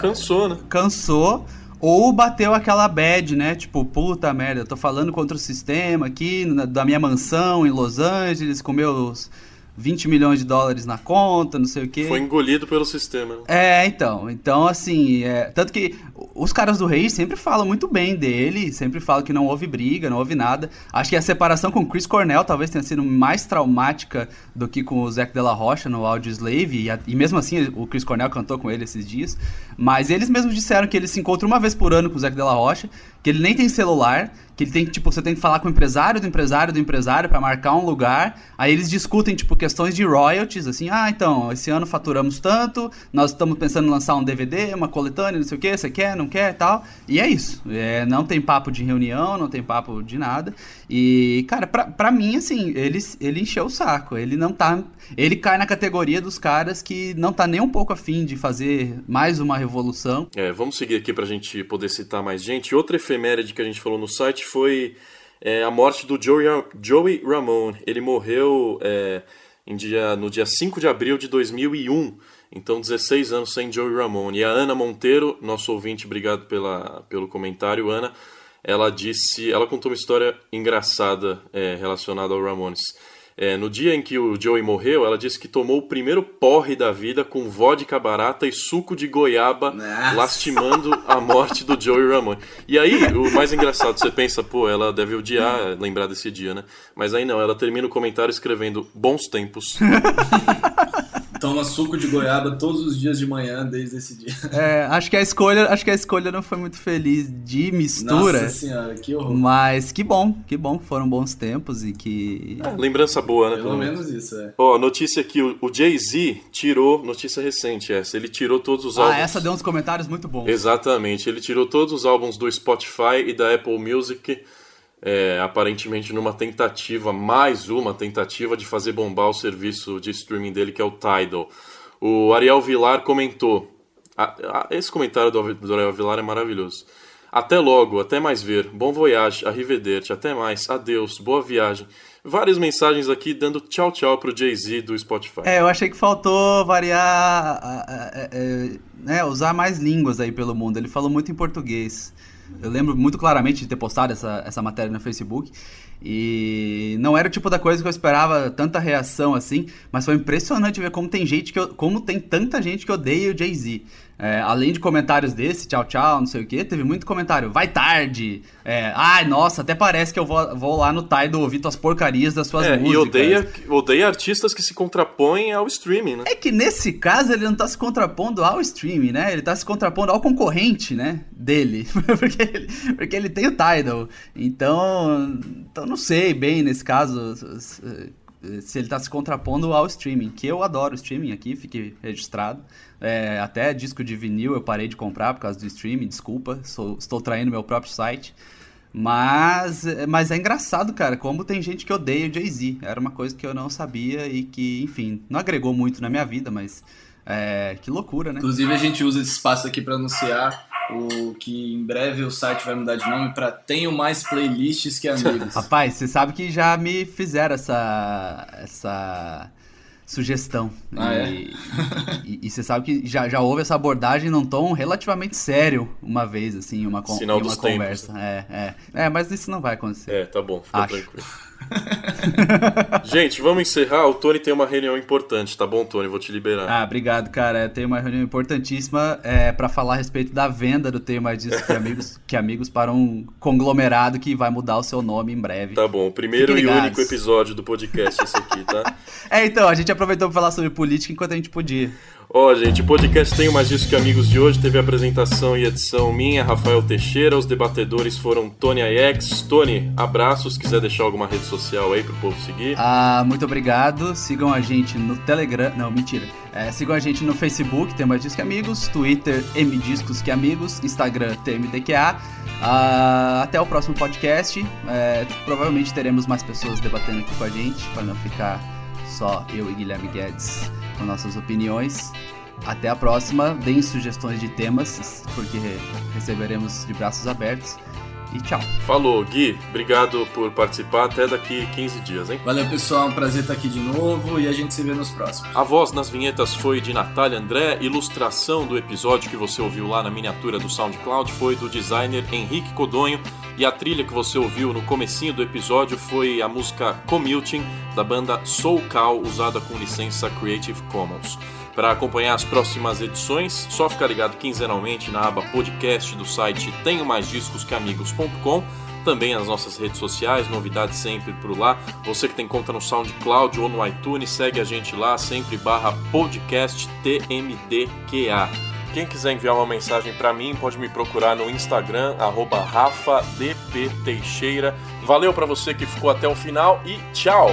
Cansou, né? Cansou, ou bateu aquela bad, né? Tipo, puta merda, tô falando contra o sistema aqui, na, da minha mansão em Los Angeles, com meus 20 milhões de dólares na conta, não sei o quê. Foi engolido pelo sistema. É, então. Então, assim, é, tanto que os caras do Rei sempre falam muito bem dele, sempre falam que não houve briga, não houve nada. Acho que a separação com o Chris Cornell talvez tenha sido mais traumática do que com o Zac Della Rocha no Audio Slave, e, a, e mesmo assim o Chris Cornell cantou com ele esses dias. Mas eles mesmos disseram que ele se encontra uma vez por ano com o Zac Della Rocha, que ele nem tem celular, que ele tem tipo, você tem que falar com o empresário do empresário do empresário para marcar um lugar. Aí eles discutem tipo questões de royalties, assim: "Ah, então, esse ano faturamos tanto, nós estamos pensando em lançar um DVD, uma coletânea, não sei o que, você quer, não quer, tal". E é isso. É, não tem papo de reunião, não tem papo de nada. E, cara, pra, pra mim assim, ele ele encheu o saco. Ele não tá, ele cai na categoria dos caras que não tá nem um pouco afim de fazer mais uma revolução. É, vamos seguir aqui pra gente poder citar mais gente. Outra efeméride que a gente falou no site foi é, a morte do Joey, Joey Ramone. Ele morreu é, em dia, no dia 5 de abril de 2001, então 16 anos sem Joey Ramone. E a Ana Monteiro, nosso ouvinte, obrigado pela, pelo comentário, Ana, ela disse, ela contou uma história engraçada é, relacionada ao Ramones. É, no dia em que o Joey morreu, ela disse que tomou o primeiro porre da vida com vodka barata e suco de goiaba, Nossa. lastimando a morte do Joey Ramone. E aí, o mais engraçado, você pensa, pô, ela deve odiar lembrar desse dia, né? Mas aí não, ela termina o comentário escrevendo bons tempos. [laughs] Toma suco de goiaba todos os dias de manhã desde esse dia. É, acho que a escolha, acho que a escolha não foi muito feliz de mistura. Nossa senhora, que horror. Mas que bom, que bom que foram bons tempos e que. Ah, lembrança boa, né? Pelo menos isso, é. Ó, notícia aqui, o, Jay-Z tirou, notícia recente essa, ele tirou todos os Ah, álbuns. essa deu uns comentários muito bons. Exatamente, ele tirou todos os álbuns do Spotify e da Apple Music, é, aparentemente numa tentativa, mais uma tentativa de fazer bombar o serviço de streaming dele, que é o Tidal. O Ariel Vilar comentou, a- a- esse comentário do, do Ariel Vilar é maravilhoso. Até logo, até mais ver, bom voyage, arrivederci, até mais, adeus, boa viagem. Várias mensagens aqui dando tchau tchau pro Jay-Z do Spotify. É, eu achei que faltou variar, a- é, né, usar mais línguas aí pelo mundo. Ele falou muito em português. Eu lembro muito claramente de ter postado essa, essa matéria no Facebook. E não era o tipo da coisa que eu esperava tanta reação assim, mas foi impressionante ver como tem gente que eu- como tem tanta gente que odeia o Jay-Z. É, além de comentários desse, tchau, tchau, não sei o que, teve muito comentário, vai tarde, é, ai, nossa, até parece que eu vou, vou lá no Tidal ouvir tuas porcarias das suas É, músicas. e odeia, odeia artistas que se contrapõem ao streaming, né? É que nesse caso ele não tá se contrapondo ao streaming, né? Ele tá se contrapondo ao concorrente, né? Dele. [laughs] porque, ele, porque ele tem o Tidal. Então, então não sei bem nesse caso se ele tá se contrapondo ao streaming. Que eu adoro streaming aqui, fique registrado. É, até disco de vinil eu parei de comprar por causa do streaming, desculpa. sou- estou traindo meu próprio site. Mas, mas é engraçado, cara, como tem gente que odeia o Jay-Z. Era uma coisa que eu não sabia e que, enfim, não agregou muito na minha vida, mas é, que loucura, né? Inclusive, a gente usa esse espaço aqui para anunciar o que em breve o site vai mudar de nome para Tenho Mais Playlists que Amigos. [laughs] Rapaz, você sabe que já me fizeram essa, essa sugestão. Ah, é? e, e, e você sabe que já, já houve essa abordagem num tom relativamente sério uma vez, assim, uma, con Sinal em uma dos tempos. conversa. É, é. é, mas isso não vai acontecer. É, tá bom, fica Acho. tranquilo. [laughs] Gente, vamos encerrar. O Tony tem uma reunião importante, tá bom, Tony? Vou te liberar. Ah, obrigado, cara. Eu tenho uma reunião importantíssima é, para falar a respeito da venda do Tenho Mais Disso que Amigos, que amigos para um conglomerado que vai mudar o seu nome em breve. Tá bom, primeiro e único episódio do podcast esse aqui, tá? [laughs] É, então, a gente aproveitou para falar sobre política enquanto a gente podia. Ó, gente, o podcast Tenho Mais Disso Que Amigos de hoje teve apresentação e edição minha, Rafael Teixeira. Os debatedores foram Tony Aiex. Tony, abraços. Se quiser deixar alguma rede social aí pro povo seguir. Ah, muito obrigado. Sigam a gente no Telegram. Não, mentira. É, sigam a gente no Facebook, Tem Mais Discos que Amigos. Twitter, MDiscos que Amigos. Instagram, TMDQA. Ah, até o próximo podcast. É, provavelmente teremos mais pessoas debatendo aqui com a gente, para não ficar só eu e Guilherme Guedes com nossas opiniões. Até a próxima. Deem sugestões de temas, porque receberemos de braços abertos. E tchau. Falou, Gui. Obrigado por participar. Até daqui 15 dias, hein? Valeu, pessoal. Um prazer estar aqui de novo e a gente se vê nos próximos. A voz nas vinhetas foi de Natália André, ilustração do episódio que você ouviu lá na miniatura do SoundCloud foi do designer Henrique Codonho e a trilha que você ouviu no comecinho do episódio foi a música Commuting da banda Soul Cow usada com licença Creative Commons. Para acompanhar as próximas edições, só ficar ligado quinzenalmente na aba podcast do site tenho mais discos que amigos.com também nas nossas redes sociais, novidades sempre por lá. Você que tem conta no SoundCloud ou no iTunes, segue a gente lá, sempre barra podcast TMDQA. Quem quiser enviar uma mensagem para mim, pode me procurar no Instagram, arroba RafaDPTeixeira. Valeu para você que ficou até o final e tchau!